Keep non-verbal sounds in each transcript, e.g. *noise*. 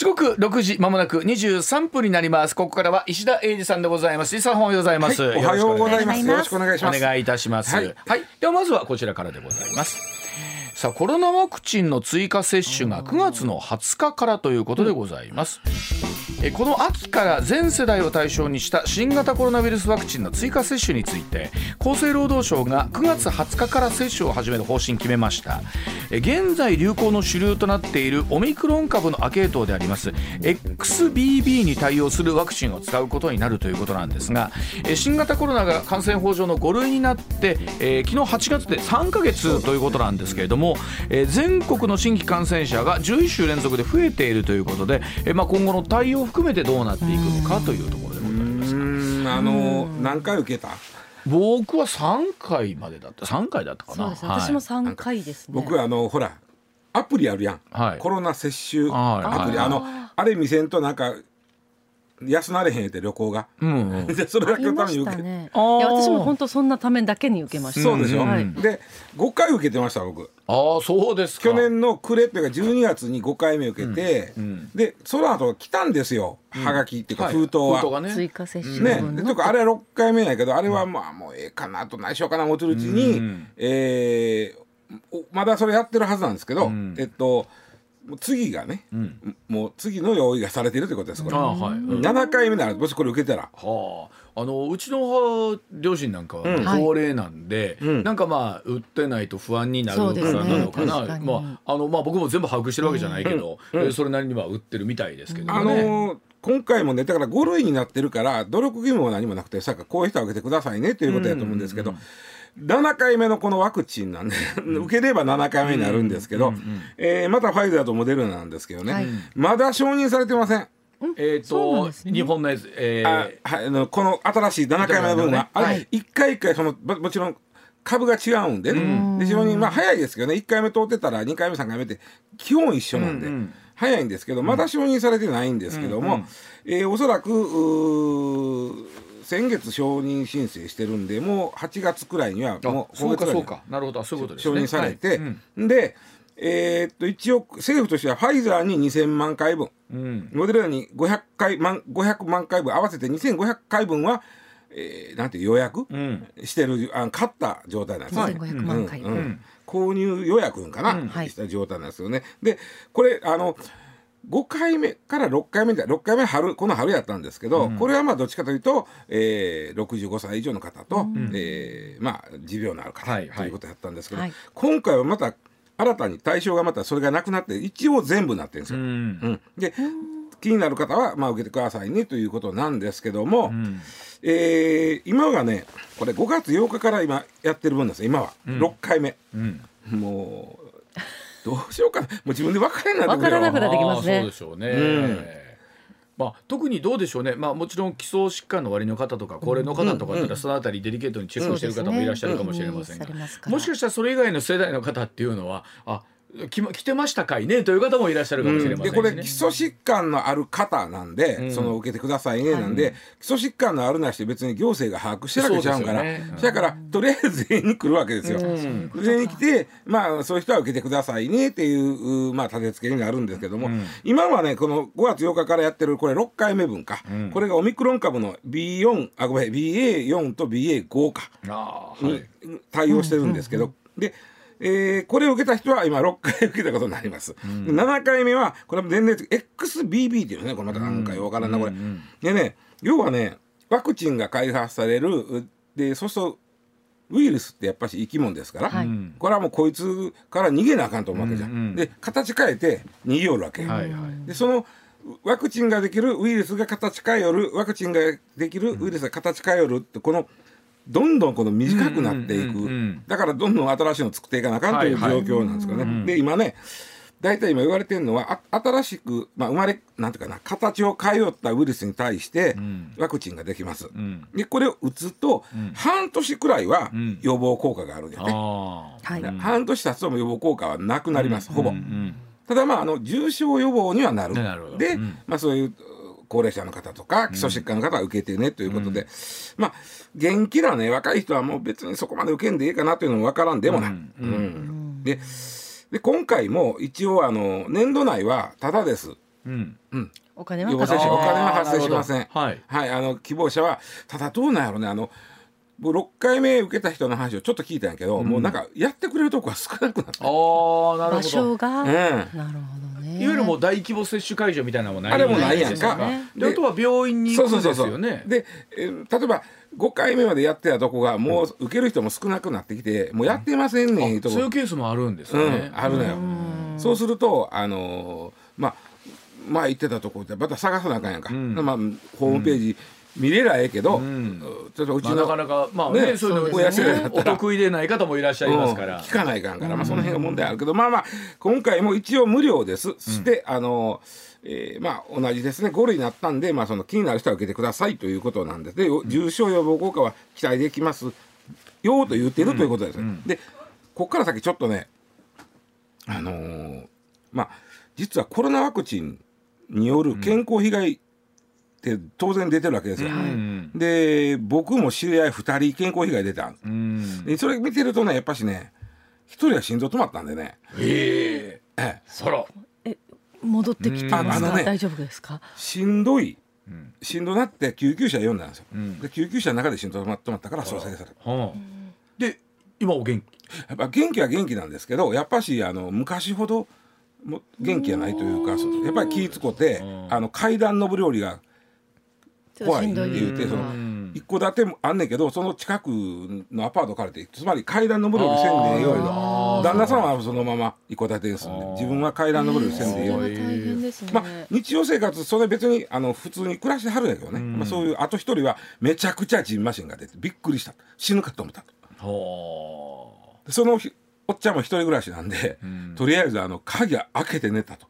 時刻六時まもなく二十三分になりますここからは石田英二さんでございます石田さんおはようございます、はい、おはようございます。よろしくお願いします。お願いいたします。ははいい、ではまずはこちらからでございます。さあコロナワクチンの追加接種が9月の20日からということでございます。えこの秋から全世代を対象にした新型コロナウイルスワクチンの追加接種について厚生労働省が9月20日から接種を始める方針決めました。現在流行の主流となっているオミクロン株の亜系統であります XBB に対応するワクチンを使うことになるということなんですが新型コロナが感染法上の5類になって、え昨日8月で3ヶ月ということなんですけれども、え全国の新規感染者が11週連続で増えているということで、えまあ、今後の対応含めてどうなっていくのかというところでございます。あの、何回受けた？僕は3回までだった3回だったかな。はい私も三回ですね。僕はあの、ほら。アプリあるやん。はいコロナ接種アプリ、はいあの、あれ見せんと、なんか。安なれへんって旅行が。うんうん *laughs* で、それだけのために受け。ね。いや私も本当そんなためだけに受けました。そうでしょ、はいで、5回受けてました、僕。ああそうですか。去年の暮れっていうか12月に5回目受けて、んでその後来たんですよ、はがきっていうかはい。封筒は。封筒がね。追加接種ね。でとかあれは6回目やけどあれはまあもうええかなと何しようかな思ってるうちに、うん。えーおまだそれやってるはずなんですけど、ん。えっともう次がね、ん。もう次の用意がされているということですこれ。はい、うん。7回目ならもしこれ受けたら。はあ、あのうちの両親なんかはうん。高齢なんで、うん。なんかまあ売ってないと不安になるからなのかな確かにまああのまあ僕も全部把握してるわけじゃないけど、うん。えーそれなりには売ってるみたいですけど。あね。のー今回もねだから5類になってるから努力義務も何もなくてさこういう人は受けてくださいねということやと思うんですけど、7回目のこのワクチンなんで受ければ7回目になるんですけど、えーまたファイザーとモデルナなんですけどね、はい。まだ承認されてません。えっ、と、そうなんですね。日本のやつ、えあーはい、あのこの新しい7回目の分は、あれ、はい。1回1回そのももちろん株が違うんで。ね、で非常にまあ早いですけどね。1回目通ってたら2回目3回目って基本一緒なんで、うんうん。早いんですけどまだ承認されてないんですけども、えーおそらくうー先月承認申請してるんでもう8月くらいにはあもうそうかそうか。なるほど。そういうことですね。承認されて、はい。うん。で、えーっと一応政府としてはファイザーに2000万回分。うん。モデルナに500回万500万回分合わせて2500回分は、えーなんていう予約、うん。してるあ買った状態なんですね。2500万回うんうん。購入予約かな、はい。した状態なんですよね。でこれあの5回目から6回目で6回目春この春やったんですけど、これはまあどっちかというと、えー、65歳以上の方と、えーまあ、持病のある方、はいはい。ということやったんですけど、はい。今回はまた新たに対象がまたそれがなくなって一応全部なってるんですよ。うん。うん、で気になる方は、まあ、受けてくださいねということなんですけども、ん。えー今がねこれ5月8日から今やってる分なんですよ今は、6回目。うん。もうどうしようかな。もう自分で分からなくなってくるよ分からなくなってきますね。そうでしょうね。うんまあ、特にどうでしょうね、まあ、もちろん基礎疾患の割の方とか高齢の方とかってそのあたりデリケートにチェックしてる方もいらっしゃるかもしれませんが、もしかしたらそれ以外の世代の方っていうのはあきま来てましたかいねという方もいらっしゃるかもしれませんしね、でこれ基礎疾患のある方なんで、うん。その受けてくださいねなんで、基礎疾患のあるなしで別に行政が把握してるわけちゃうからね。だからとりあえず全員に来るわけですよ。ん。全員来てまあそういう人は受けてくださいねっていううまあ立て付けになるんですけども、今はねこの5月8日からやってるこれ6回目分か、ん。これがオミクロン株の B4 あごめん BA4 と BA5 か。に対応してるんですけど、で、えーこれを受けた人は今6回受けたことになります、で7回目はこれも全然 XBB っていうねこれまた何回わからんなこれ、でね要はねワクチンが開発されるでそうするとウイルスってやっぱり生き物ですから、はい。うんこれはもうこいつから逃げなあかんと思うわけじゃん、うんうんで形変えて逃げよるわけ、はいはい。でそのワクチンができるウイルスが形変えよるワクチンができるウイルスが形変えよるってこのどんどんこの短くなっていく、うんうんうんうん。だからどんどん新しいの作っていかなあかんという状はいはい。況なんですけどね、で今ね大体今言われてるのはあ新しく、まあ、生まれなんていうかな形を変えよったウイルスに対してん。ワクチンができます、ん。でこれを打つと、半年くらいはん。予防効果があるんだよね、あー。はい。半年経つとも予防効果はなくなります、ほぼ、うんただまああの重症予防にはなる。で、うん。まあ、そういう高齢者の方とか基礎疾患の方は受けてねということで、まあ元気なね若い人はもう別にそこまで受けんでいいかなというのも分からんでもない。うん。うん。でで今回も一応あの年度内はただです。うん。お金は予防接かかる。種お金は発生しません。はい。はい、あの希望者はただどうなんやろねあの僕6回目受けた人の話をちょっと聞いたんやけど、もうなんかやってくれるとこが少なくなったあーなる場ほど。所が、うん。なるほど。ねいわゆるもう大規模接種会場みたいなのもないあれもないやんか。であとは病院に行くんですよね。で、えー例えば5回目までやってたとこがもう受ける人も少なくなってきて、もうやってませんねんとこ。そういうケースもあるんですうんよね、あるのよ。そうするとあのーまあ前言ってたとこでまた探さなあかんやんか、ん。まあ、ホームページ見れりゃええけど、ん。ちょっとうちの、まあ、なかなかまあねねそういうの親世代だったら。お得意でない方もいらっしゃいますから、うん聞かないかんから、まあ、その辺が問題あるけど、まあまあ今回も一応無料です、そしてあの、えーまあ同じですね。5類になったんで、まあ、その気になる人は受けてくださいということなんです。で重症予防効果は期待できますよと言っているということです、でここから先ちょっとねあのーまあ実はコロナワクチンによる健康被害って当然出てるわけですよ、うん。で僕も知り合い2人健康被害出たんうん。でそれ見てるとねやっぱしね一人は心臓止まったんでね、ええ。ええ、そら。戻ってきてますか、うん。あのね大丈夫ですか？しんどい。ん。しんどなって救急車呼んだんですよ、ん。で救急車の中で心臓止まったから総裁されたはあ、で今お元気？やっぱ元気は元気なんですけどやっぱしあの昔ほども元気じゃないというかやっぱり気ぃつこてうん。あの階段登るよりが怖い。って言ってそのん。一戸建てもあんねんけどその近くのアパート借りてつまり階段登るよりせんでええよあー旦那さんはそのまま一戸建てに住んで自分は階段登るよりせんでええよそれは大変ですね、まあ、日常生活それ別にあの普通に暮らしてはるんやけどね、まあ、そういうあと一人はめちゃくちゃジンマシンが出てびっくりした。死ぬかと思った。とそのひおっちゃんも一人暮らしなんで、ん。とりあえずあの鍵開けて寝たと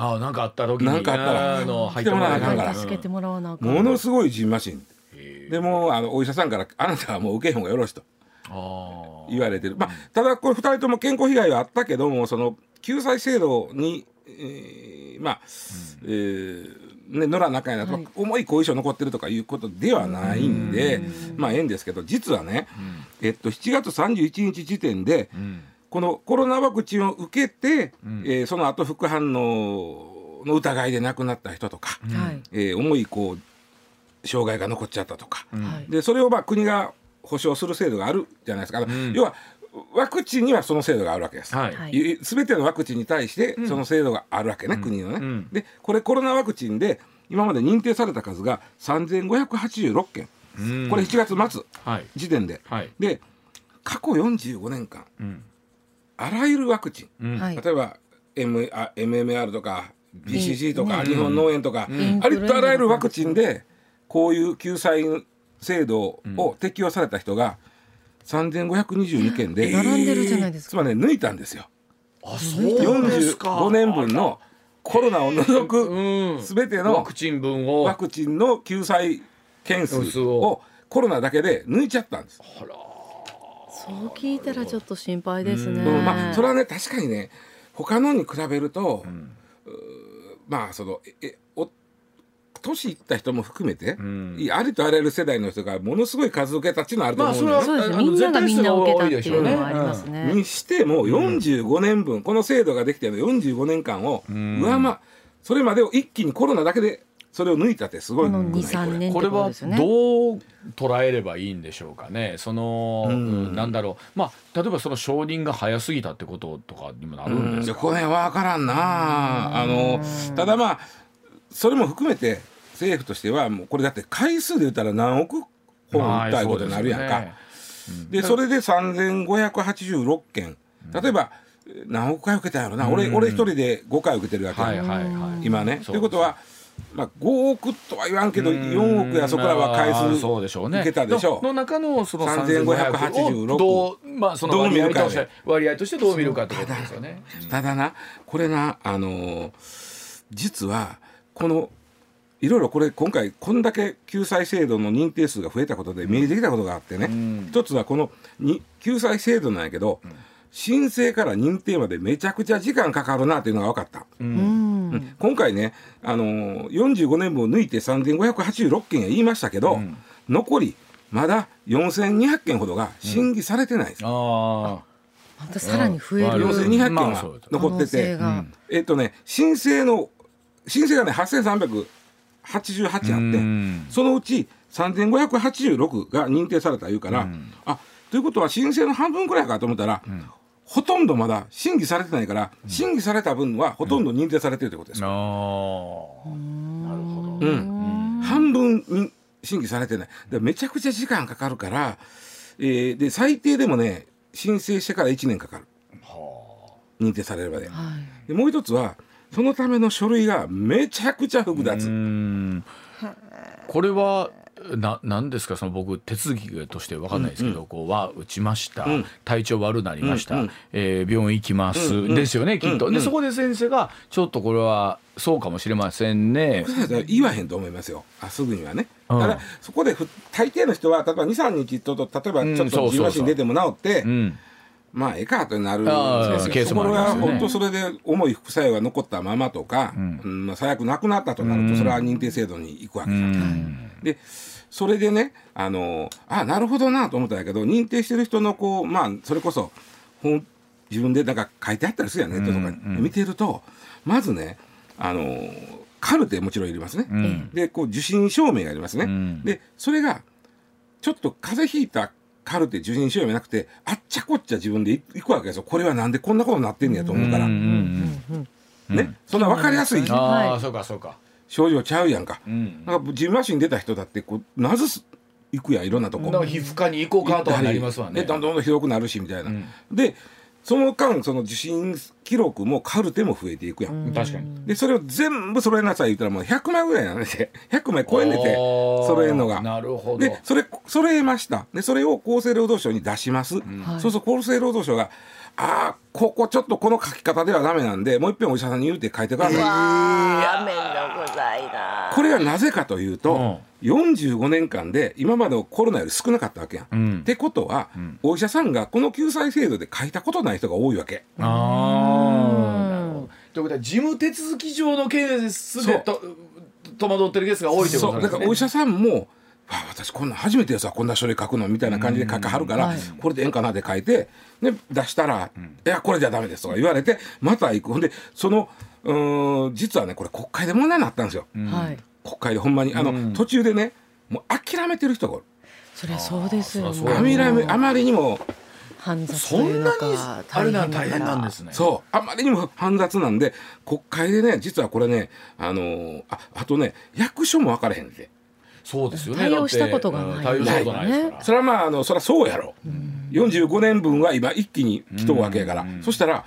ああなんかあった時に。なんかあったら。あの入来てもらわなあかんから。はい助けてもらわなあかん。ものすごいジンマシンでもうあのお医者さんから「あなたはもう受けへん方がよろし」と。ああ言われてる、まあ、ただこれ2人とも健康被害はあったけどもその救済制度に、えーまあ、えーね、乗らなあかんやなと、はい。重い後遺症残ってるとかいうことではないんで、まあええんですけど実はね、えっと、7月31日時点で、うんこのコロナワクチンを受けて、ん。えーその後副反応の疑いで亡くなった人とか、はい、えー重いこう障害が残っちゃったとか、はい。でそれをまあ国が保障する制度があるじゃないですか、要はワクチンにはその制度があるわけです。はい、全てのワクチンに対してその制度があるわけね、国のね。うん。でこれコロナワクチンで今まで認定された数が3586件、うん。これ7月末はい。時点で。はい。で過去45年間うんあらゆるワクチン、例えば、M、あ MMR とか BCG とかうん。日本脳炎とか、ん。ありとあらゆるワクチンでこういう救済制度を適用された人が3522件で、並んでるじゃないですか。つまりね抜いたんですよ。あそうですか。45年分のコロナを除くうん。全てのワクチン分を。ワクチンの救済件数数をを。コロナだけで抜いちゃったんです。あらそう聞いたらちょっと心配ですね、うん。まあそれはね確かにね他のに比べると、うーまあそのええお年いった人も含めて、ん。いありとあらゆる世代の人がものすごい数受けたっていうのはあるとまあ思うんだよね。それはそうですね。みんながみんな受けたっていうのはありますね、にしても45年分、この制度ができての45年間をん。上回それまでを一気にコロナだけでそれを抜いたってすごいこのことない23年ってこれはどう捉えればいいんでしょうかね。その、んうんなんだろう。まあ例えばその承認が早すぎたってこととかにもなるんですか、いやこれ分からんな。あのただまあそれも含めて政府としてはもうこれだって回数で言ったら何億本まあ打ったいことになるやんか。そうでそれで3586件。例えば何億回受けたんやろな、俺俺一人で5回受けてるわけ、はいはいはい。今ね。そうということは、まあ、5億とは言わんけど4億やそこらは回まあ数そうでしょうね。受けたでしょのの中のその3586 3586をどうまあそのどう見るかね割合として割合としてどう見るかってことですよね。ただなこれなあのー実はこのいろいろこれ今回こんだけ救済制度の認定数が増えたことで見えてきたことがあってね、ん。一つはこのに救済制度なんやけど、申請から認定までめちゃくちゃ時間かかるなっていうのが分かった。うん。今回ね、あのー、45年分を抜いて3586件や言いましたけど、残りまだ4200件ほどが審議されてない。です。あまたさらに増えうん。る4200件は残ってて、えっとね申請の申請がね8388あってうん。そのうち3586が認定された言うから、あということは申請の半分くらいかと思ったら、ほとんどまだ審議されてないから、審議された分はほとんど認定されてるということです。あよ。ー。なるほど。うん。半分に審議されてない。でめちゃくちゃ時間かかるから、えーで最低でもね申請してから1年かかる。認定されるまではい。でもう一つはそのための書類がめちゃくちゃ複雑、うん。これはななんですかその僕手続きとして分かんないですけど、こうは打ちました、ん。体調悪なりました、うんうん。えー病院行きます、うんうん。ですよねきっと、うん。うんでそこで先生がちょっとこれはそうかもしれませんね。言わへんと思いますよ。あすぐにはね。うん。ただそこでふ大抵の人は例えば23日とと例えばうんちょっと自マシン出ても治って、うん。まあええかとなるケースもありますよね。本当それで重い副作用が残ったままとか、うん。まあ、最悪なくなったとなるうん。とそれは認定制度に行くわけうじゃんん。でそれでねあのあなるほどなと思ったんやけど認定してる人のこうまあそれこそ本自分でなんか書いてあったりするやんネットとか見てるとまずねあのカルテもちろんいりますね、うん。でこう受診証明がありますね、うん。でそれがちょっと風邪ひいたカルテ受診証明なくてあっちゃこっちゃ自分で行くわけですよ。これはなんでこんなことになってんねやと思うから、ね、そんな分かりやすい。ああ、はい。そうかそうか。症状ちゃうやんか、うん。なんかジンマシン出た人だってこうなずす行くやんいろんなとこ。皮膚科に行こうかとはなりますわね。でどんどんどんひどくなるしみたいな、うん。でその間その受診記録もカルテも増えていくやん、確かに。でそれを全部揃えなさい言ったらもう100枚ぐらいなんでて100枚超えんでて。揃えるのが。なるほど。でそれ揃えました。でそれを厚生労働省に出します、はい。そうすると厚生労働省が「ああここちょっとこの書き方ではダメなんでもう一遍お医者さんに言うて書いてください」これはなぜかというと、45年間で今までのコロナより少なかったわけやん。うん。ってことは、お医者さんがこの救済制度で書いたことない人が多いわけ。あ。ということは事務手続き上のケースでと戸惑ってるケースが多いということなんですね。だからお医者さんも「わあ私こんな初めてですわこんな書類書くの」みたいな感じで書かはるから、はいこれでええんかなって書いて、ね、出したら「いやこれじゃダメです」とか言われてまた行く。ほんでそのうーん実はねこれ国会で問題になったんですよ。はい。国会でほんまにあの、うん途中でねもう諦めてる人がおる。それそうですよね。まりあまりにも煩雑とそんなにかあれなん大変なんですね。そうあまりにも煩雑なんで国会でね実はこれねあのーああとね役所も分からへんでそうですよね。対応したことがないない。それはまああのそれはそうやろ、45年分は今一気に来とるわけやから、そしたら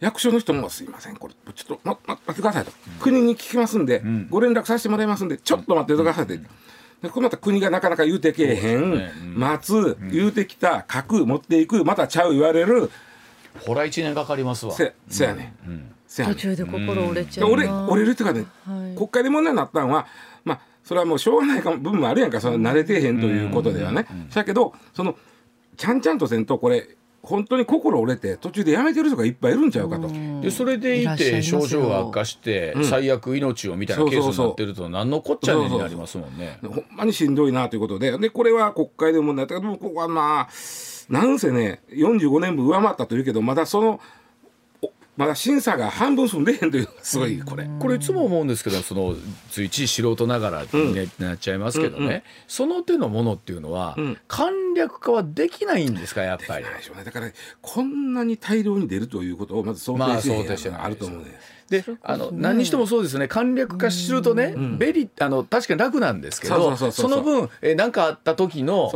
役所の人も「すいませんこれちょっと、ま、ま待ってください」と、国に聞きますんで、ん。ご連絡させてもらいますんでちょっと待っててください」って。でこれまた国がなかなか言うてけえへん、ね。うん。待つ、言うてきた書く持っていくまたちゃう言われるほら一年かかりますわ。せせやね、うん。ん、せやねん。途中で心折れちゃう折れるっていうかね、はい。国会で問題になったのはまあそれはもうしょうがないかも部分もあるやんかその慣れてへんということではね。だけどそのちゃんちゃんとせんとこれ本当に心折れて途中でやめてる人がいっぱいいるんちゃうかと。でそれでいて症状が悪化してうん最悪命をみたいなケースになってると何のこっちゃねんになりますもんね。ほんまにしんどいなということででこれは国会で問題だったけどここはまあなんせね45年分上回ったというけどまだそのおまだ審査が半分済んでへんというのがすごいこれ。これいつも思うんですけどそのつい一素人ながらに、ねなっちゃいますけどね、うんうん。その手のものっていうのは、うん。簡略化はできないんですかやっぱり。ないでしょうね。だからこんなに大量に出るということをまず想まあ定してへん想定してないのがあると思うね。であの何にしてもそうですね。簡略化するとね、ん。ベリあの確かに楽なんですけどその分何かあった時の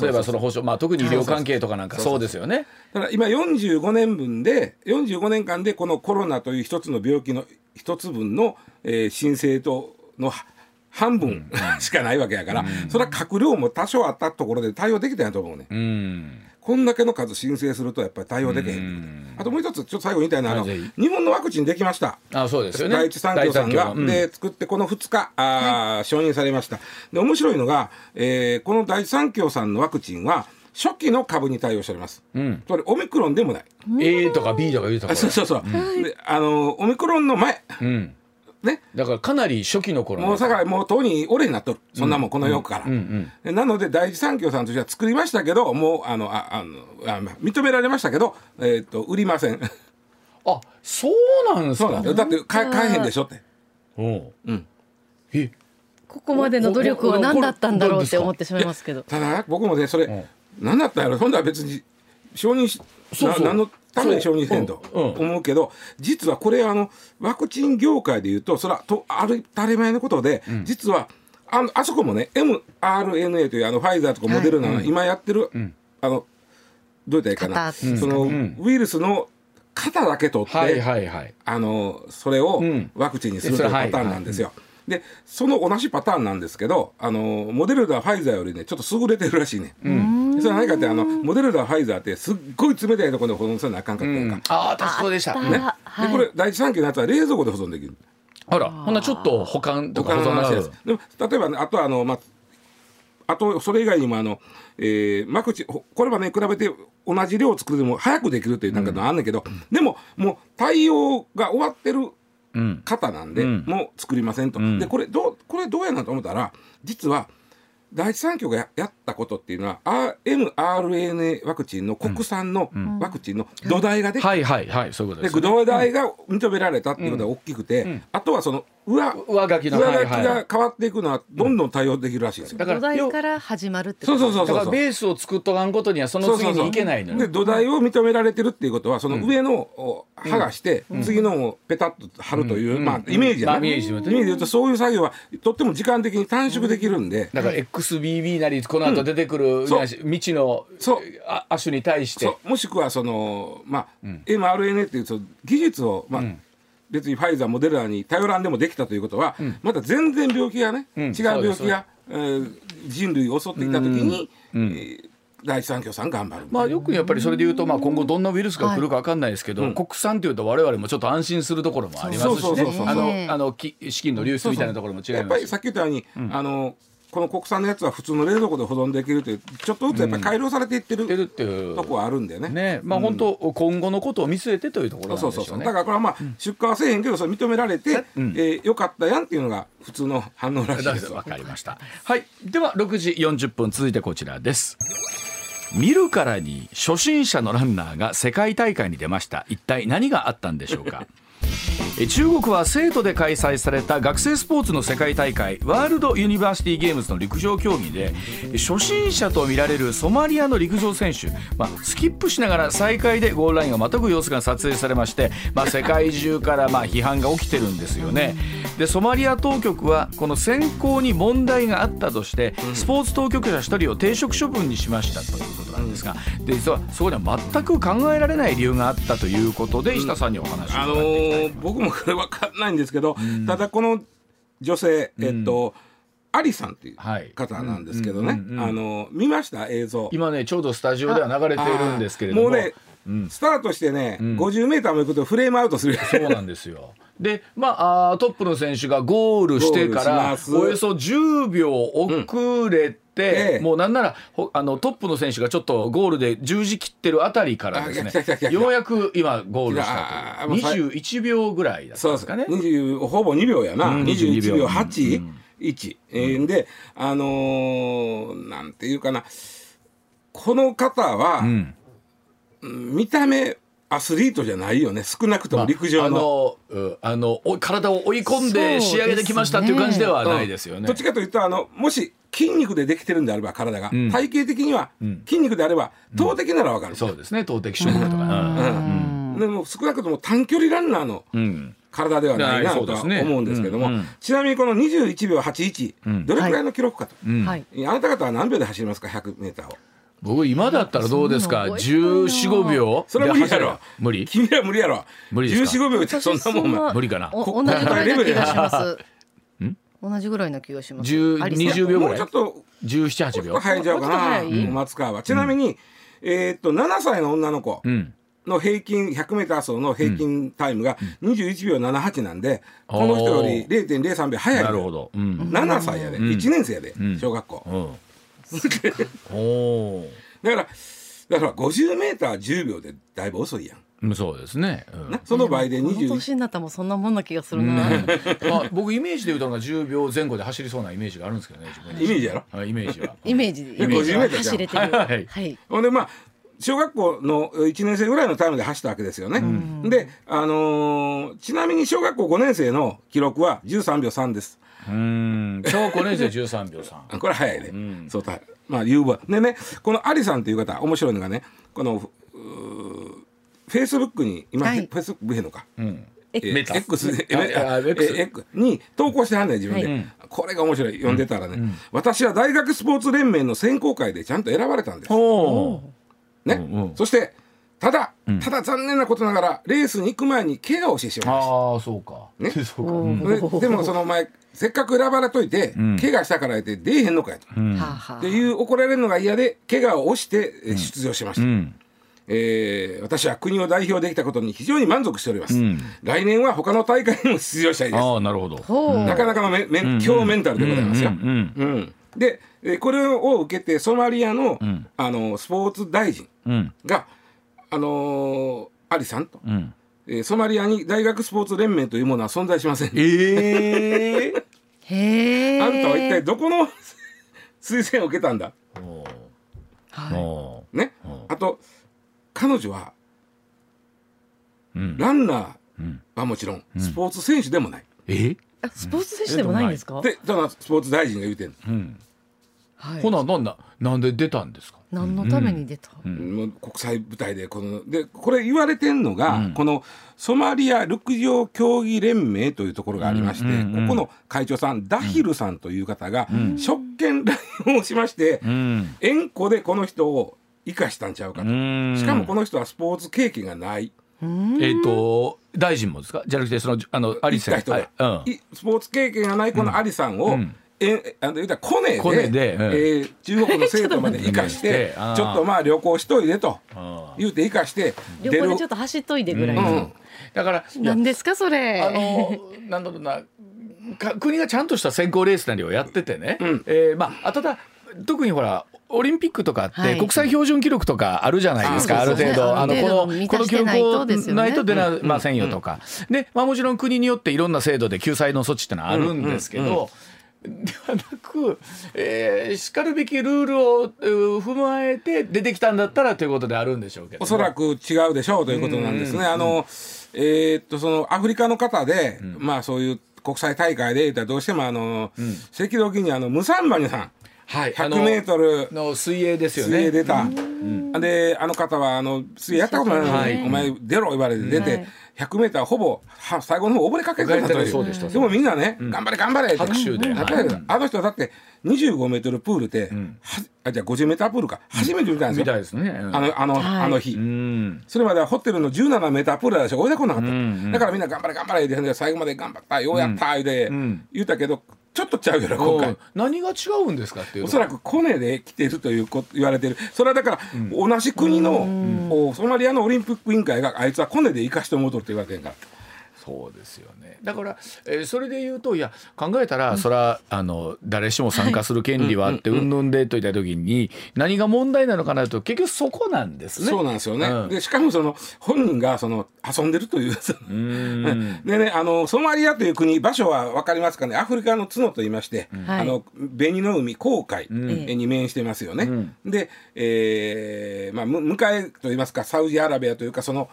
例えばその保障、まあ、特に医療関係とかなんかそうですよね。だから今45年分で45年間でこのコロナという一つの病気の一つ分の、えー申請とのは半分しかないわけやから、それは閣僚も多少あったところで対応できたんやと思うね、うんこんだけの数申請するとやっぱり対応できへん、う。ん。あともう一つちょっと最後に言いたいのはあの日本のワクチンできました。あそうですよね。第一三共さんが、うん。で作ってこの2日あー、承認されました。で面白いのが、えーこの第一三共さんのワクチンは初期の株に対応しております、うん。つまりオミクロンでもない。A とか B とか言うとかあそうそうそう、であのオミクロンの前。うん、ね。だからかなり初期の頃のもうだから。もうとうに俺になっとる。そんなもんこの世から、うんうんでなので第一三共さんとしては作りましたけどもうあのああのあまあ認められましたけど、えー、と売りません。あそうなんですか？そうなんだよ。だって買え買えへんでしょって。おう。うん。え？ここまでの努力は何だったんだろうって思ってしまいますけど。ただ僕もねそれ、ん。何だったんやろほんだら別に承認しそうそう。な何のために承認せんと。思うけど、実はこれあのワクチン業界でいうとそれはとある当たり前のことで、実はあのあそこもね mRNA というあのファイザーとかモデルナの、今やってる、あのどう言ったらいいかな、型その、ん。ウイルスの型だけ取って、はいはいはい。あのそれをん。ワクチンにするというパターンなんですよ。でその同じパターンなんですけどあのモデルナファイザーよりねちょっと優れてるらしいね。それは何かってあのモデルナファイザーってすっごい冷たいところで保存せなあかんかったやんか。ああ私そうでした。あね。はい。でこれ第一三期のやつは冷蔵庫で保存できる。あらほんなちょっと保管とか保存がある話です。でも例えばねあとはあのまああとそれ以外にもあの、えー、マクチほこれはね比べて同じ量を作るでも早くできるっていうなんかのあんねんけど、でももう対応が終わってるうん。方なんで、うん。もう作りませんと、ん。でこれどうこれどうやなと思ったら実は第一三共がややったことっていうのは mRNA ワクチンの国産のワクチンの土台ができて、はいはいはいそういうことでですね。土台が認められたっていうことが大きくて、あとはその上上書きの上書きが変わっていくのはどんどん対応できるらしいですよ。だから土台から始まるってそうそうそうだそうそう。からベースを作っとかんことにはその次にいけないのよ。で土台を認められてるっていうことはその上のを剥がして次のをペタッと貼るという、まあイメージイメージで言うとイメージで言うとそういう作業はとっても時間的に短縮できるんで、だから XBB なりこの後出てくるそう。未知のそう。あ亜種に対して。もしくはその、まあ mRNA っていうその技術を、まあ別にファイザーモデルナに頼らんでもできたということは、また全然病気がね、ん。違う病気が、えー人類を襲っていた時に、えー第一三共さん頑張る。まあよくやっぱりそれで言うと、まあ、今後どんなウイルスが来るか分かんないですけど、国産というと我々もちょっと安心するところもありますそうしね。そうそうそうあねのあのき資金の流出みたいなところも違いやっぱりますしさっき言ったように、あのこの国産のやつは普通の冷蔵庫で保存できるというちょっとずつやっぱり改良されていってる、出るっていうとこはあるんだよね。ねまあ本当今後のことを見据えてというところなんそうそうそううでしょねだからこれはまあ、出荷はせえへんけどそれ認められて、えーよかったやんっていうのが普通の反応らしいです *laughs* わかりました。はい、では6時40分続いてこちらです。見るからに初心者のランナーが世界大会に出ました。一体何があったんでしょうか？中国は生徒で開催された学生スポーツの世界大会ワールドユニバーシティゲームズの陸上競技で初心者とみられるソマリアの陸上選手、まあ、スキップしながら再開でゴールラインをまたぐ様子が撮影されまして、まあ、世界中からまあ批判が起きてるんですよね。でソマリア当局はこの選考に問題があったとしてスポーツ当局者1人を停職処分にしましたということなんですがで実はそこには全く考えられない理由があったということで石田さんにお話を伺っていきたいーもこれ分かんないんですけど、ただこの女性えっと、アリさんっていうはい方なんですけどね、あの見ました映像。今ねちょうどスタジオでは流れているん。ですけれどももうね、スタートしてね、50メーターも行くとフレームアウトするそうなんですよ。で、まあ、トップの選手がゴールしてからおよそ10秒遅れて、ええ。もうなんならほあのトップの選手がちょっとゴールで十字切ってるあたりからですねようやく今ゴールしたという。いやーもうさ21秒ぐらいだったんそうですかね。かね。20ほぼ2秒やな。うん。21 22秒秒8、1、えーで、あのーなんていうかな、この方は、うん。見た目アスリートじゃないよね。少なくとも陸上の。あのうんあのお体を追い込んで仕上げてきましたっていう感じではないですよね。どっちかというとあのもし筋肉でできてるんであれば体が、ん。体型的には筋肉であれば投擲ならわかる、そうですね。投擲種目とか。うん。でも少なくとも短距離ランナーのうん。うん体ではないなとははいそうですね。思うんですけども、うん。うん。ちなみにこの21秒81、どれくらいの記録かと、うん。はい。あなた方は何秒で走りますか？100m を僕今だったらどうですか？そんなの覚えてるな。1415秒？それは無理やろ。無理？君ら無理やろ。無理ですか？1415秒ってそんなもん。無理かな？お同じぐらいな気がします。同じぐらいな気がします。10アリさん20秒ぐもらい？うちょっと1718秒？早いんちゃうかな。早い。松川は。ちなみに、えーっと7歳の女の子うん。の平均 100m 走の平均タイムが21秒78なんで、うんこの人より0.03秒早い。なるほど。うん。7歳やで、1年生やで、小学校、うんおだからだから 50m10 秒でだいぶ遅いやん。おそうですね。うん。なその場合でこの20年になったらもうそんなもんな気がするな。まあ僕イメージで言うとなんか10秒前後で走りそうなイメージがあるんですけどねイメージやろ？は。いイメージは。イメージで。え50走れてる。はいはい。ほんでまあ小学校の1年生ぐらいのタイムで走ったわけですよね。で、あのーちなみに小学校5年生の記録は13秒3です。うん。小学校年生13秒3 *laughs* これ早いね。そうだ。まあ、言うわ。でね、このアリさんという方、面白いのがね、この、フェイスブックに、今、はい。フェイスブックへんのか？うん。えー X X に投稿してはんねん自分で、はい。これが面白い。読んでたらね、私は大学スポーツ連盟の選考会でちゃんと選ばれたんです、ね。うんうん。そしてただ、ただ残念なことながらレースに行く前に怪我をしてしまいましああそうか。ね。*laughs* そうか。うん。たででもその前せっかく選ばれといて、怪我したから言って出えへんのかやと、うん。っていう怒られるのが嫌で怪我を押してえー出場しました、うん。えー私は国を代表できたことに非常に満足しております、うん。来年は他の大会にも出場したいです。ああなるほど。なかなかのメメン強メンタルでございますよ。うん。うん。うん。で、えーこれを受けてソマリアの,、ん。あのスポーツ大臣うん。が、あのーアリさんと、うん。えーソマリアに大学スポーツ連盟というものは存在しません。ええへえあんたは一体どこの *laughs* 推薦を受けたんだ？はい。おね？うんあと彼女はうん。ランナーうん。はもちろんスポーツ選手でもない。え？あスポーツ選手でもないんですか？で、だからスポーツ大臣が言うてんの。うん。はい。ほななんだなんで出たんですか？何のために出た？もう国際舞台でこのでこれ言われてんのが、うん。このソマリア陸上競技連盟というところがありまして、うんうんうんここの会長さんダヒルさんという方が、ん。職権乱用をしまして、うん。縁故でこの人を生かしたんちゃうかと、うん。しかもこの人はスポーツ経験がない。うん。えっと大臣もですか？じゃなくてそのあのアリセン行った人が、はい。うん。いスポーツ経験がないこのアリさんを、うんえあの言うたらコネでコネでうん。えー中国の生徒まで生かし *laughs* ちょてっと待って。ちょっとまあ旅行しといでと。あ言うて生かして旅行でちょっと走っといてぐらいの。うん。だからいや何ですかそれ。あのなんだろうなか国がちゃんとした選考レースなりをやっててね、うん。えーまああただ特にほらオリンピックとかっはい。て国際標準記録とかあるじゃないですか、あある程度。そうそうあのこる程度満この記録ないとをですよね。ないと出れませんよとか、で、まあ、もちろん国によっていろんな制度で救済の措置ってのはあるんですけど、ではなく、えー、しかるべきルールをえー踏まえて出てきたんだったらということであるんでしょうけどもおそらく違うでしょうということなんですね。あの、えーっと、そのアフリカの方で、まあそういう国際大会で言ったらどうしてもあの、赤道ギニアのムサンバニさん、はい、100メートル。の水泳ですよ水泳ね。出た。で、あの方はあの水泳やったことないのに、はい。お前出ろ言われて出て、はい100メーターほぼは最後の方溺れかけてたという。そうでしたでもみんなね、頑張れ頑張れって。拍手で。あの人はだって25メートルプールで、はあじゃあ50メータープールか。初めて見たんですよ。みたいですね。あのあの、はい。あの日。うん。それまではホテルの17メータープールでしか泳いでこなかった、んうん。だからみんな頑張れ頑張れって最後まで頑張ったようやった言うて、ん。言ったけどちょっとちゃうよな今回、何が違うんですかっていうのおそらくコネで来てるということ言われてる。それはだから、同じ国の、おソマリアのオリンピック委員会があいつはコネで生かして戻るって言われてる。からそうですよねだから、えーそれで言うといや考えたら、それはあの誰しも参加する権利はあってうんぬんでといった時に何が問題なのかなと結局そこなんですね。そうなんですよね、うん。でしかもその本人がその遊んでるという *laughs* でねあのソマリアという国場所は分かりますかね？アフリカの角と言いまして、はいあの紅の海紅海ん。に面してますよね。ん。で、えーまあ、む向かいと言いますかサウジアラビアというかその、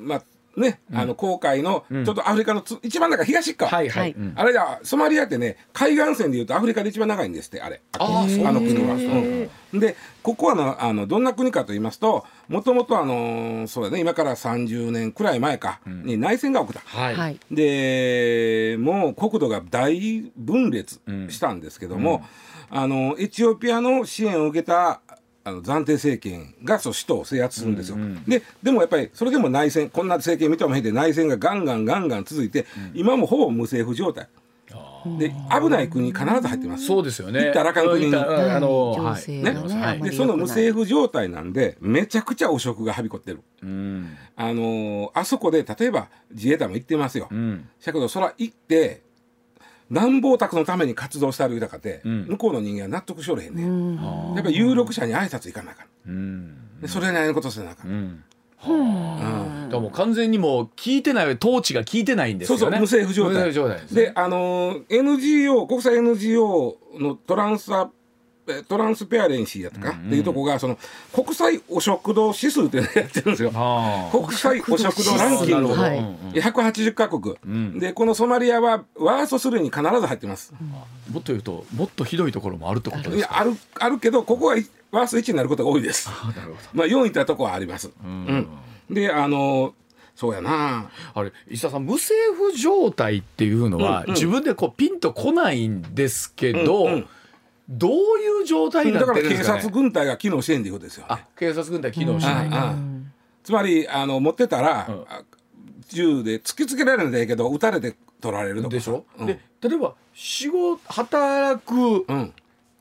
まあね、あの紅海のちょっとアフリカのつ一番だか。ら東側、はい。はい。あれだソマリアってね海岸線でいうとアフリカで一番長いんですってあれ。ああそうあの国は。うん。でここはなあのどんな国かと言いますともともとあのそうだね今から30年くらい前かに内戦が起きた。はい。はい。でもう国土が大分裂したんですけども、あのエチオピアの支援を受けたあの暫定政権がそう首都を制圧するんですよ。ででもやっぱりそれでも内戦こんな政権見てもへんで内戦がガンガンガンガン続いて、今もほぼ無政府状態。で危ない国必ず入ってます。そうですよね。行ったらあかん国に行ったらあのはいねでその無政府状態なんでめちゃくちゃ汚職がはびこってる。うんあのーあそこで例えば自衛隊も行ってますよ。うんだけどそら行って暖房宅のために活動してある豊かって、ん。向こうの人間は納得しおれへんね、うん。んやっぱり有力者に挨拶行かなあかん。うん。でそれなりのことせなあかん、うん。うん。だからもう完全にもう聞いてない統治が聞いてないんですよね。そうそう無政府状態。無政府状態ですね。であのー NGO 国際 NGO のトランスアえトランスペアレンシーやったか、っていうとこがその国際お食堂指数っていうのをやってるんですよ。*laughs* あ。国際お食堂ランキング。はい。180カ国、でこのソマリアはワースト3に必ず入ってます。ーもっと言うともっとひどいところもあるってことですか？いやあるあるけどここはワースト1になることが多いです。なるほまあ4位いったとこはあります。うん。であのそうやな。どあれ石田さん無政府状態っていうのは、うんうん。自分でこうピンとこないんですけど、うんうんどういう状態になだから警ってるんですか、ね、察軍隊が機能してんっていうことですよ、ね。あ警察軍隊機能しない、ああつまりあの持ってたら、銃で突きつけられるんだけど撃たれて取られるとかでしょ、うん。で例えば仕事働くうん。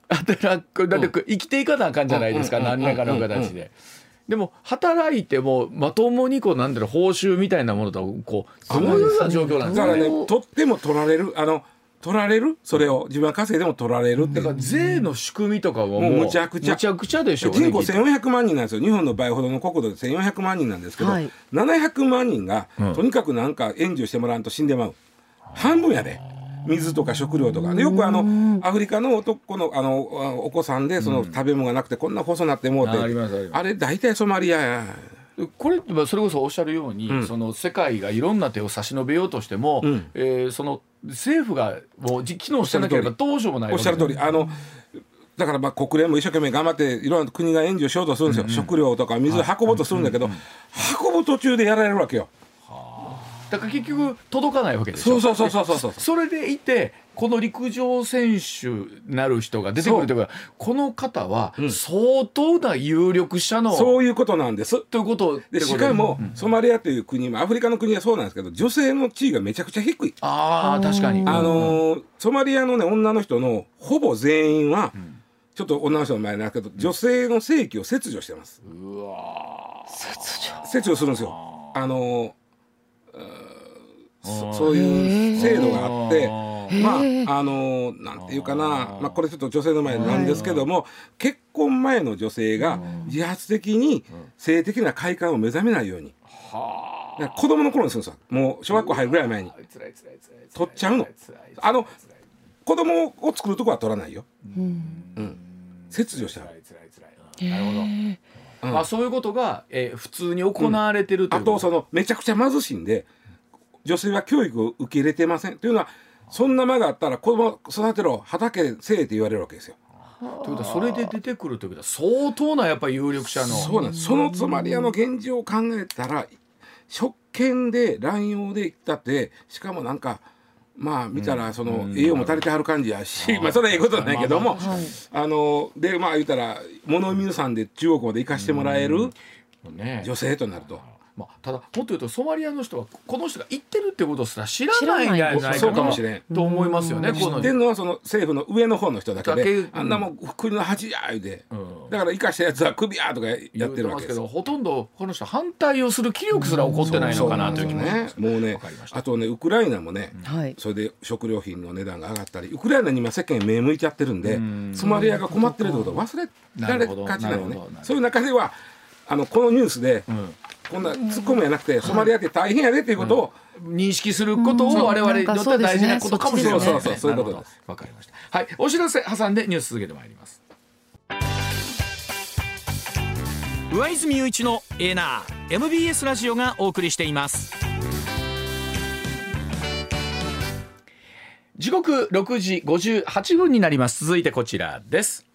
働くだって生きていかなあかんじゃないですか、うん。何らかの形で。でも働いてもまともにこうなんだろう報酬みたいなものとこうどういうような状況なんですかだからねね。取っても取られるあの取られる？それを自分が稼いでも取られるってだから税の仕組みとかももうむちゃくちゃ。むちゃくちゃでしょ。人口きっと1400万人なんですよ。日本の倍ほどの国土で1400万人なんですけど、はい。700万人が、うん。とにかくなんか援助してもらわんと死んでまう。半分やで。水とか食料とか。でよくあのアフリカの男のあのお子さんでその食べ物がなくてこんな細なってもうて、あありますあります。あれ大体ソマリアやこれってまあそれこそおっしゃるように、うん。その世界がいろんな手を差し伸べようとしても、うん。えーその政府がもうじ機能してなければどうしようもないおっしゃる通り。あのだからまあ国連も一生懸命頑張っていろんな国が援助しようとするんですよ、食料とか水を運ぼうとするんだけど、運ぶ途中でやられるわけよ。だから結局届かないわけでしょ。そうそうそうそうそうそう。それでいてこの陸上選手なる人が出てくるというかこの方は相当な有力者の、そういうことなんです。ということでしかも、ソマリアという国もアフリカの国はそうなんですけど女性の地位がめちゃくちゃ低い。ああ確かに。あのーソマリアのね女の人のほぼ全員は、ちょっと女の人の前なんですけど女性の性器を切除してます。うわ切除。するんですよ。あのーそそういう制度があって。まああのーなんていうかな、まあ、これちょっと女性の前なんですけども、結婚前の女性が自発的に性的な快感を目覚めないように、はだから子供の頃にするんですよ。もう小学校入るぐらい前に。取っちゃうの。あの子供を作るとこは取らないよ、うん、切除しちゃう。なるほどうん。まあそういうことが、えー普通に行われてるということ。あとそのめちゃくちゃ貧しいんで女性は教育を受け入れてません。というのはそんな間があったら子供育てろ畑せえって言われるわけですよ。ということはそれで出てくるということは相当なやっぱり有力者の。そうなんです。そのソマリアの現状を考えたら職権で乱用でいったってしかもなんかまあ見たらその栄養も足りてはる感じやし、まあ。それはええことないけども、はい。あのでまあ言ったら物見るさんで中国まで行かしてもらえるね。女性となると。まあ、ただもっと言うとソマリアの人はこの人が言ってるってことすら知らないんじゃないかなそうかもしれんと思いますよね。知このってんのはその政府の上の方の人だけだけであんなもん国の恥や言うて、うん。だから生かしたやつは首やとかやってるわけですけどほとんどこの人反対をする気力すら起こってないのかなという気もします。ねもうねあとねウクライナもね、はい。それで食料品の値段が上がったりウクライナに今世間目向いちゃってるんでソマリアが困ってるってことを忘れられがちなのねそういう中ではあのこのニュースで、んこんな突っ込むやなくて、ソマリアって大変やでっていうことを、認識することを我々にとっては大事なことかもしれませんね。そうそうそういうこと。ですわかりました。はい、お知らせ挟んでニュース続けてまいります。上泉雄一のエナー MBS ラジオがお送りしています。時刻6時58分になります。続いてこちらです。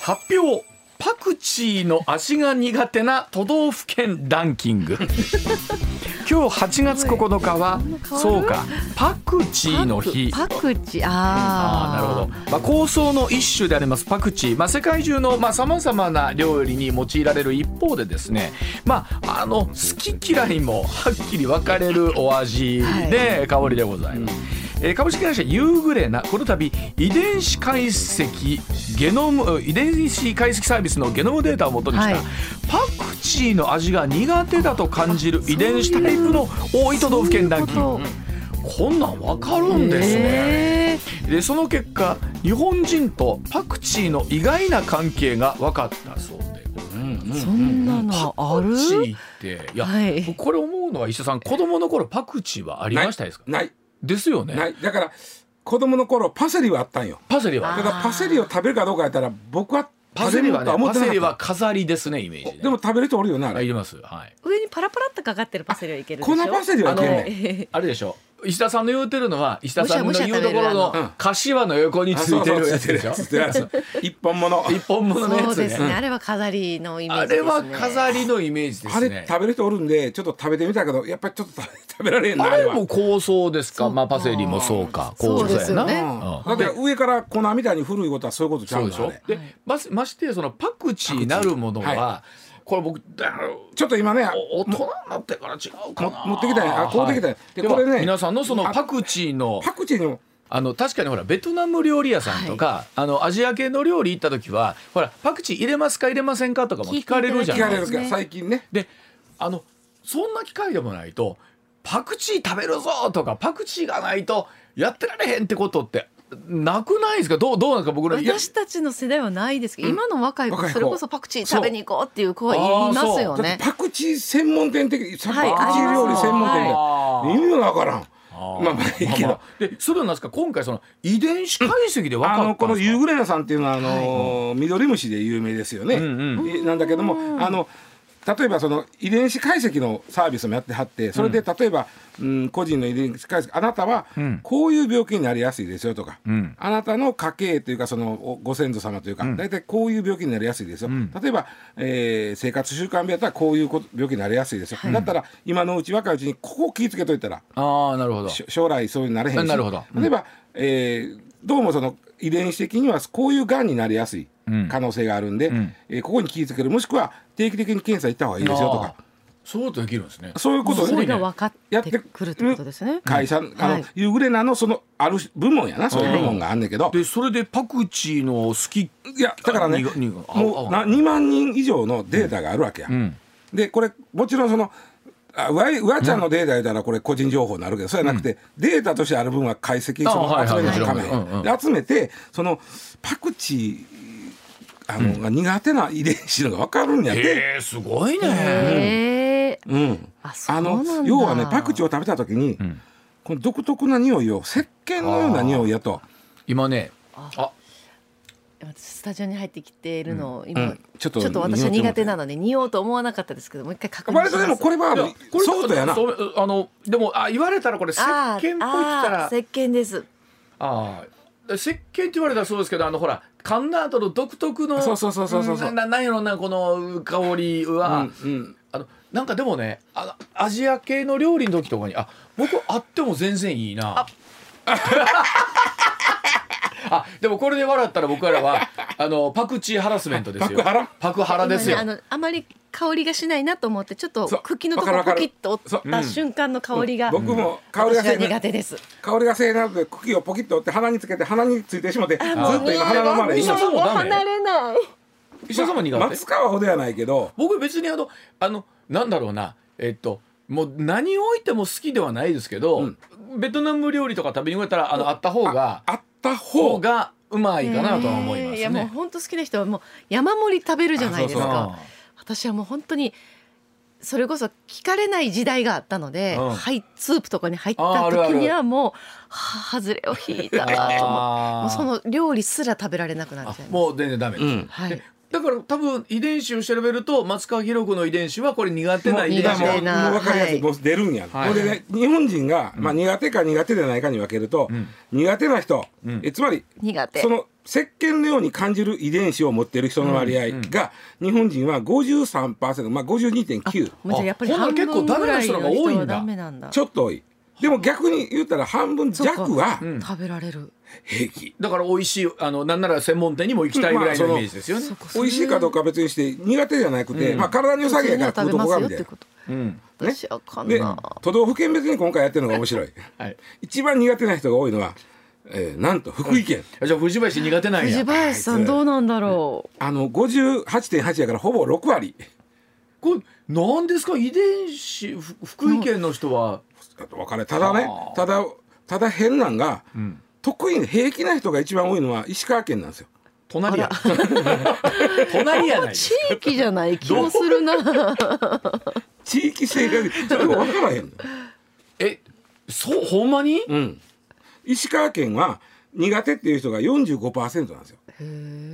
発表パクチーの味が苦手な都道府県ランキング。*laughs* 今日8月9日はそうかパクチーの日。パクチーあああなるほど、まあ、香草の一種でありますパクチー、まあ、世界中のさまざ、まな料理に用いられる一方でですね、まあ、あの好き嫌いもはっきり分かれるお味で、香りでございます。えー株式会社ユーグレナこの度遺伝子解析ゲノム遺伝子解析サービスのゲノムデータをもとにした、はい。パクチーの味が苦手だと感じる遺伝子タイプの多い都道府県ランキング。こんなん分かるんですね。えでその結果日本人とパクチーの意外な関係が分かったそうで。ございます。ーそんなのある？パクチーっていや、はい。これ思うのは石田さん子供の頃パクチーはありましたですか？ないですよね。ない。だから子供の頃パセリはあったんよ。パセリは。ただパセリを食べるかどうかやったら僕はパセリはねパセリは飾りですねイメージででも食べる人おるよねあれ。あ入れます。はい。上にパラパラっとかかってるパセリはいけるでしょ？粉パセリはいけんねあれでしょ？石田さんの言うてるのは石田さんの言うところの柏の横についてるやつでしょ。一本物。一本物のやつね。そうですね。あれは飾りのイメーあれジですね。は飾りのイメージであれすね食べる人おるんでちょっと食べてみたけどやっぱりちょっと食べられへんなあれあれは。も香草ですか？まあパセリもそうか。香草やな。だって上から粉みたいに古いことはそういうことちゃそううでしょ？まましてそのパクチーなるものはこれ僕だちょっと今ねお大人になってから違うかな。も持ってきたんやあこうできたんやででこれね皆さんのそのパクチーのパクチーにもあの確かにほらベトナム料理屋さんとか、あのアジア系の料理行った時はほらパクチー入れますか入れませんかとかも聞かれるじゃ聞ないですか。最近ね。であのそんな機会でもないとパクチー食べるぞとかパクチーがないとやってられへんってことってなくないですか？どうどうなんですか？僕のいや私たちの世代はないですけど、今の若い子それこそパクチー食べに行こうっていう子は言いますよね。パクチー専門店的パクチはいー料理専門店あーで意味がわからん。まあまあいいけど。まあまあ。でそれなんですか？今回その遺伝子解析で分かったんですか？このユーグレナさんっていうのはあの、緑虫で有名ですよね、うんいなんだけどもあの例えばその遺伝子解析のサービスもやってはってそれで例えば、うん、個人の遺伝子解析あなたはん。こういう病気になりやすいですよとか、ん。あなたの家系というかそのおご先祖様というか、大体こういう病気になりやすいですよ、例えば、えー生活習慣病だったらこういう病気になりやすいですよ、だったら今のうち若いうちにここを気ぃつけといたらああなるほど。し将来そういうになれへんし。なるほど。例えば、えーどうもその遺伝子的にはこういうがんになりやすい可能性があるんで、ん。えーここに気をつけるもしくは定期的に検査行った方がいいですよとか。そういうことできるんですね。そういうことをそれがね分かってくるってことですね。会社、あのはい。ユーグレナのそのある部門やなそういう部門があんねんけど、でそれでパクチーの好きいやだからねもうなあ。あ2万人以上のデータがあるわけや。ん。でこれもちろんそのあうわわちゃんのデータ言うたらこれ個人情報になるけど、そうじゃなくて、データとしてある分は解析その集めないともちろん。かめ集めてそのパクチーあの、が苦手な遺伝子のが分かるんやって、すごいね。うん、あそうあなんだ。の要はねパクチーを食べた時に、この独特な匂いを石鹸のような匂いやと、今ねあ。私スタジオに入ってきているのを今、うん。ちょっとちょっと私は苦手なので匂おうと思わなかったですけどもう一回確認します。割とでもこれはあのいやこれソフトやな。そうあのでもあ言われたらこれ石鹸っぽいって言ったら石鹸です。ああ石鹸って言われたらそうですけどあのほら噛んだ後の独特のそうそうそうそうそう。なななんやろなこの香りは、うんうん。あのなんかでもねあのアジア系の料理の時とかにあ僕あっても全然いいな。*laughs* あでもこれで笑ったら僕らは *laughs* あのパクチーハラスメントですよ。パクハラ？パクハラですよ。今ねあのあまり香りがしないなと思ってちょっとそう茎のとこわかるわかるポキッと折った瞬間の香りが、僕も香りが私はせえな苦手です。香りがせえなって茎をポキッと折って鼻につけて鼻についてしもてずっもうと今鼻のまで石田さんもダメ？離れない。石田さんも苦手？松川ほどやないけど僕別にあのあのなんだろうなえっともう何を置いても好きではないですけど、ベトナム料理とか食べに行ったらあのあった方があった方方がうまいかなとは思いますいやもうね。本当好きな人はもう山盛り食べるじゃないですか。私はもう本当にそれこそ聞かれない時代があったので、うんハイスープとかに入った時にはもうはあ外れを引いたなと思もうその料理すら食べられなくなっあちゃいます。もう全然ダメです、うんはい。だから多分遺伝子を調べると松川博子の遺伝子はこれ苦手な遺伝子。もう苦手なもう分かりやすい、はい。もう出るんや、はい。これでね日本人が、まあ、苦手か苦手でないかに分けると、苦手な人、えつまり苦手。そ。の石鹸のように感じる遺伝子を持っている人の割合が、日本人は53%、まあ、52.9もうじゃあやっぱりあほんなら半分結構ダメな人の方が多いんだ。ちょっと多い。でも逆に言ったら半分弱は食べられる。平気、だから美味しいあのなんなら専門店にも行きたいぐらいのイメージですよね。美味しいかどうかは別にして苦手じゃなくて、まあ、体に良さげやから食うとこがみたいな。うん。私あかんでな。都道府県別に今回やってるのが面白い。はい、一番苦手な人が多いのは、えーなんと福井県、じゃあ藤林苦手なんや。藤。林さんどうなんだろあの58.8やからほぼ6割。これなんですか？遺伝子ふ福井県の人は、分かれただね。はあただただ変なんが、ん得意平気な人が一番多いのは石川県なんですよ。隣や。*laughs* 隣やないう。地域じゃない気もするな。地域性がちょっと分からへんの。えそうほんまに？うん。石川県は苦手っていう人が45%なんですよ。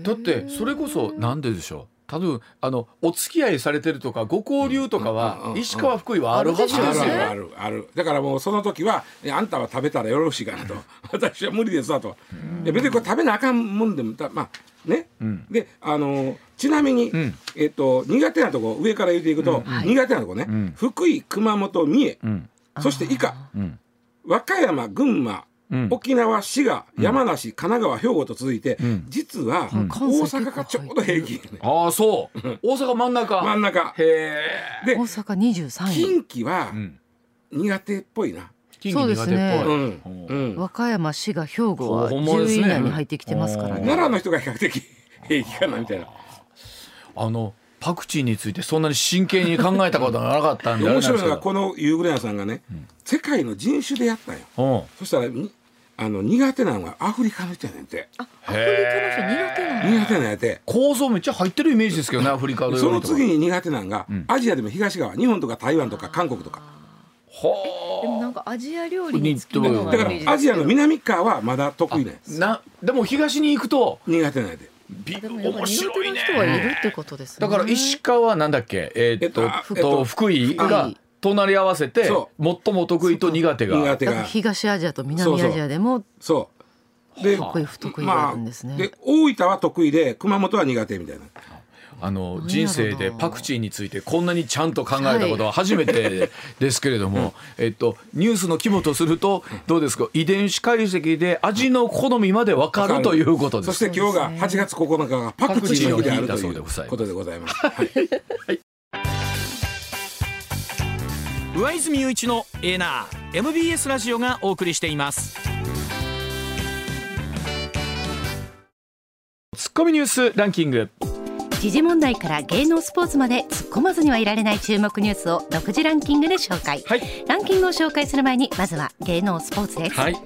だってそれこそなんででしょう？多分あのお付き合いされてるとかご交流とかは石川福井はあるはずですよ。ね。あるある。だからもうその時はえあんたは食べたらよろしいかなと。*laughs* 私は無理ですわと。いや別にこれ食べなあかんもんでもたまあね、であのちなみに、ん。えっと苦手なとこ上から言っていくと、苦手なとこね、ん。福井熊本三重、ん。そして以下、ん。和歌山群馬うん。沖縄滋賀山梨神奈川兵庫と続いて、ん。実はん。大阪がちょうど平均、ああそう。大阪真ん中。真ん中。へえ。で大阪23位。近畿はん。苦手っぽいな。近畿苦手っぽい。そうですね。うん。うん。和歌山滋賀兵庫はほんまですね。10位以内に入ってきてますからね。奈良の人が比較的平気かなみたいな。あのパクチーについてそんなに真剣に考えたことがなかったんで面白いのがここのユーグレナさんがね、世界の人種でやったんよ。のそしたらにあの苦手なのがアフリカの人やねんて。アフリカの人苦手なの苦手なんやって。構造めっちゃ入ってるイメージですけどね *laughs* アフリカのその次にに苦手なのが、アジアでも東側日本とか台湾とか韓国とか。でもなんかアジア料理に好きなのがだからアジアの南側はまだ得意なんです。なでも東に行くと苦手なんやで。もやっぱ面苦白いね。手な人はいるってことですね。だから石川なんだっけ？えーっと,、えっとあとえっと福井が福井隣り合わせてそ最も得意と苦手が。苦手だからが東アジアと南アジアでもそうで得意不得意があるんですね、で大分は得意で熊本は苦手みたいな。あの何人生でパクチーについてこんなにちゃんと考えたことは初めてですけれども、えっと、ニュースの肝とするとどうですか？遺伝子解析で味の好みまで分かるということです。そして今日が8月9日がパクチーの日であるというの日だそうでございます。ことでございます。はい上泉雄一のエナー MBS ラジオがお送りしています。ツッコミニュースランキング。時事問題から芸能スポーツまで突っ込まずにはいられない注目ニュースを独自ランキングで紹介、はい。ランキングを紹介する前にまずは芸能スポーツです、はい。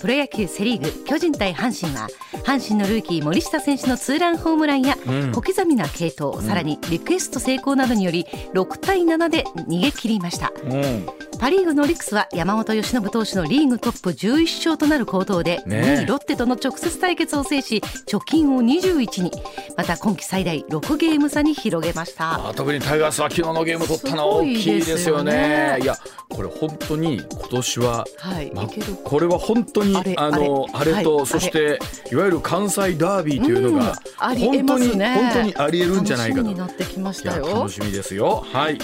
プロ野球セ・リーグ巨人対阪神は阪神のルーキー森下選手のツーランホームランやん。小刻みな継投、さらにリクエスト成功などにより6対7で逃げ切りました。うんパ・リーグのオリックスは山本由伸投手のリーグトップ11勝となる好投で、ねえ2位ロッテとの直接対決を制し貯金を21にまた今季最大6ゲーム差に広げましたあ特にタイガースは昨日のゲーム取ったのは大きいですよね。ねいやこれ本当に今年は、はいまこれは本当にあのあれと、はいそしていわゆる関西ダービーというのが、うんありえ本当にね本当にありえるんじゃないかと。楽しみですよ。はい。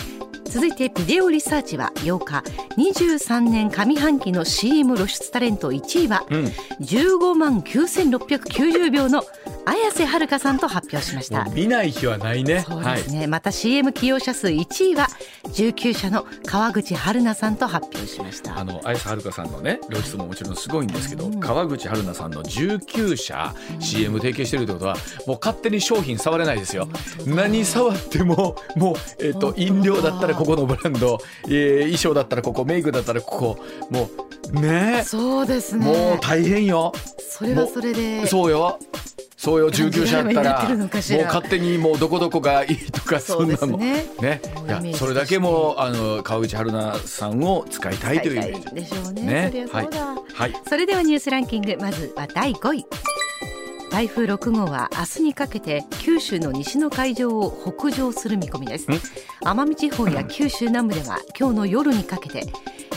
続いてビデオリサーチは8日23年上半期の CM 露出タレント1位はうん。15万9690秒の綾瀬はるかさんと発表しました見ない日はないね。そうはい。ですね、また CM 起用者数1位は19社の川口春奈さんと発表しましたあの綾瀬はるかさんのね露出ももちろんすごいんですけど、川口春奈さんの19社 CM 提携してるってことはもう勝手に商品触れないですよ。何触ってももう、えっと本当だ飲料だったらここのブランド、えー衣装だったらここメイクだったらここもうねそうですねもう大変よ。それはそれでそうよ。そうよ19社やったらもう勝手にもうどこどこがいいとかそうんなもん。ね。ね。いやそれだけもあの川口春奈さんを使いたいというイメージ。でしょうね。ね。そりゃそうだ、はい。それではニュースランキング。まずは第5位台風6号は明日にかけて九州の西の海上を北上する見込みです。奄美地方や九州南部では今日の夜にかけて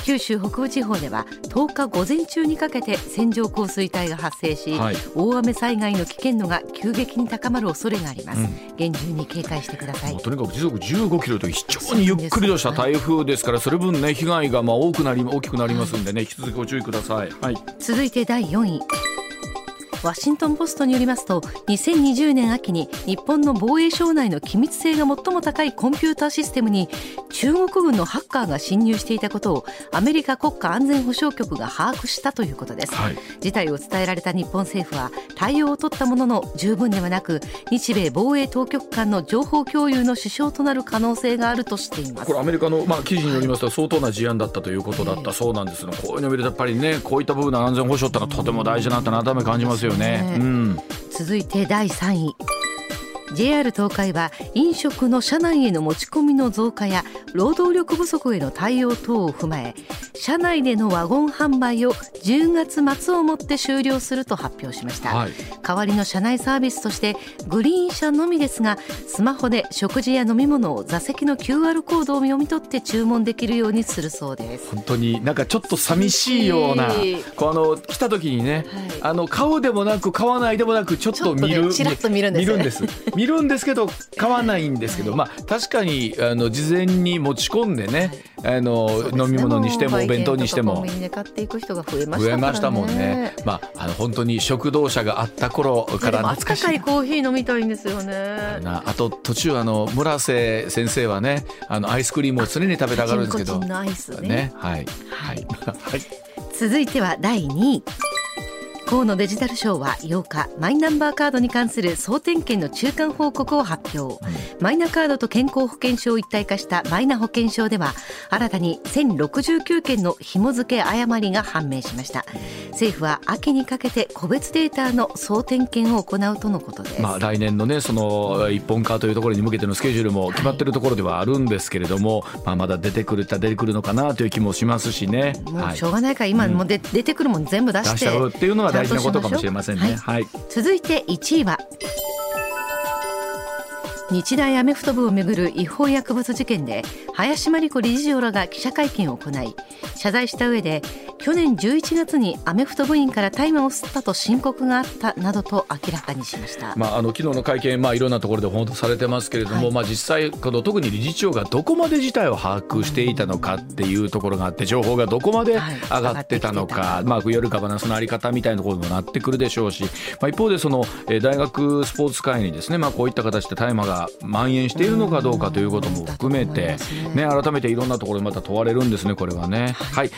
九州北部地方では10日午前中にかけて線状降水帯が発生し、はい。大雨災害の危険度が急激に高まる恐れがあります、うん。厳重に警戒してください。とにかく時速15キロという非常にゆっくりとした台風ですからそれ分ね被害がまあ多くなり大きくなりますんでね引き続きご注意ください。はい。続いて第4位ワシントン・ポストによりますと2020年秋に日本の防衛省内の機密性が最も高いコンピューターシステムに中国軍のハッカーが侵入していたことをアメリカ国家安全保障局が把握したということです、はい。事態を伝えられた日本政府は対応を取ったものの十分ではなく日米防衛当局間の情報共有の支障となる可能性があるとしています。これアメリカの、まあ、記事によりますと相当な事案だったということだったそうなんですがこういうのを見るとやっぱりねこういった部分の安全保障ってのはとても大事だなって改めて感じますよね。ね。うん。続いて第3位 JR 東海は飲食の車内への持ち込みの増加や労働力不足への対応等を踏まえ車内でのワゴン販売を10月末をもって終了すると発表しました、はい。代わりの車内サービスとしてグリーン車のみですがスマホで食事や飲み物を座席の QR コードを読み取って注文できるようにするそうです。本当になんかちょっと寂しいようなこうあの来た時にね、はい。あの買うでもなく買わないでもなくちょっと見るちょっとねと見るんです。見るんです見るんですけど買わないんですけど、まあ確かにあの事前に持ち込んでね、あのね。飲み物にしてもお弁当にしても買っていく人が増えました増えましたもんね。まああの本当に食堂車があった頃から懐かしい。コーヒー飲みたいんですよね。なあと途中あの村瀬先生はねあのアイスクリームを常に食べたがるんですけどね。はい。はい。はい。続いては第2位河野デジタル省は8日マイナンバーカードに関する総点検の中間報告を発表、マイナカードと健康保険証を一体化したマイナ保険証では新たに1069件の紐付け誤りが判明しました。政府は秋にかけて個別データの総点検を行うとのことです、まあ、来年のねその一本化というところに向けてのスケジュールも決まってるところではあるんですけれども、まあ、まだ出てくるた出てくるのかなという気もしますしね。もはい。うしょうがないから今もうで、出てくるもん全部出して。出しちゃうっていうのは大事なことかもしれませんね。はい、続いて1位は日大アメフト部をめぐる違法薬物事件で林真理子理事長らが記者会見を行い謝罪した上で去年11月にアメフト部員から大麻を吸ったと申告があったなどと明らかにしました、まあ、あの昨日の会見、まあ、いろんなところで報道されてますけれども、はい。まあ、実際この特に理事長がどこまで事態を把握していたのかっていうところがあって情報がどこまではい。上がってたのか、上がってきてたまあ、いわゆるガバナンスのあり方みたいなところにもなってくるでしょうし、まあ、一方でその、えー大学スポーツ界にですね、まあ、こういった形で大麻が蔓延しているのかどうかということも含めて、ね、改めていろんなところにまた問われるんですねこれはね。はい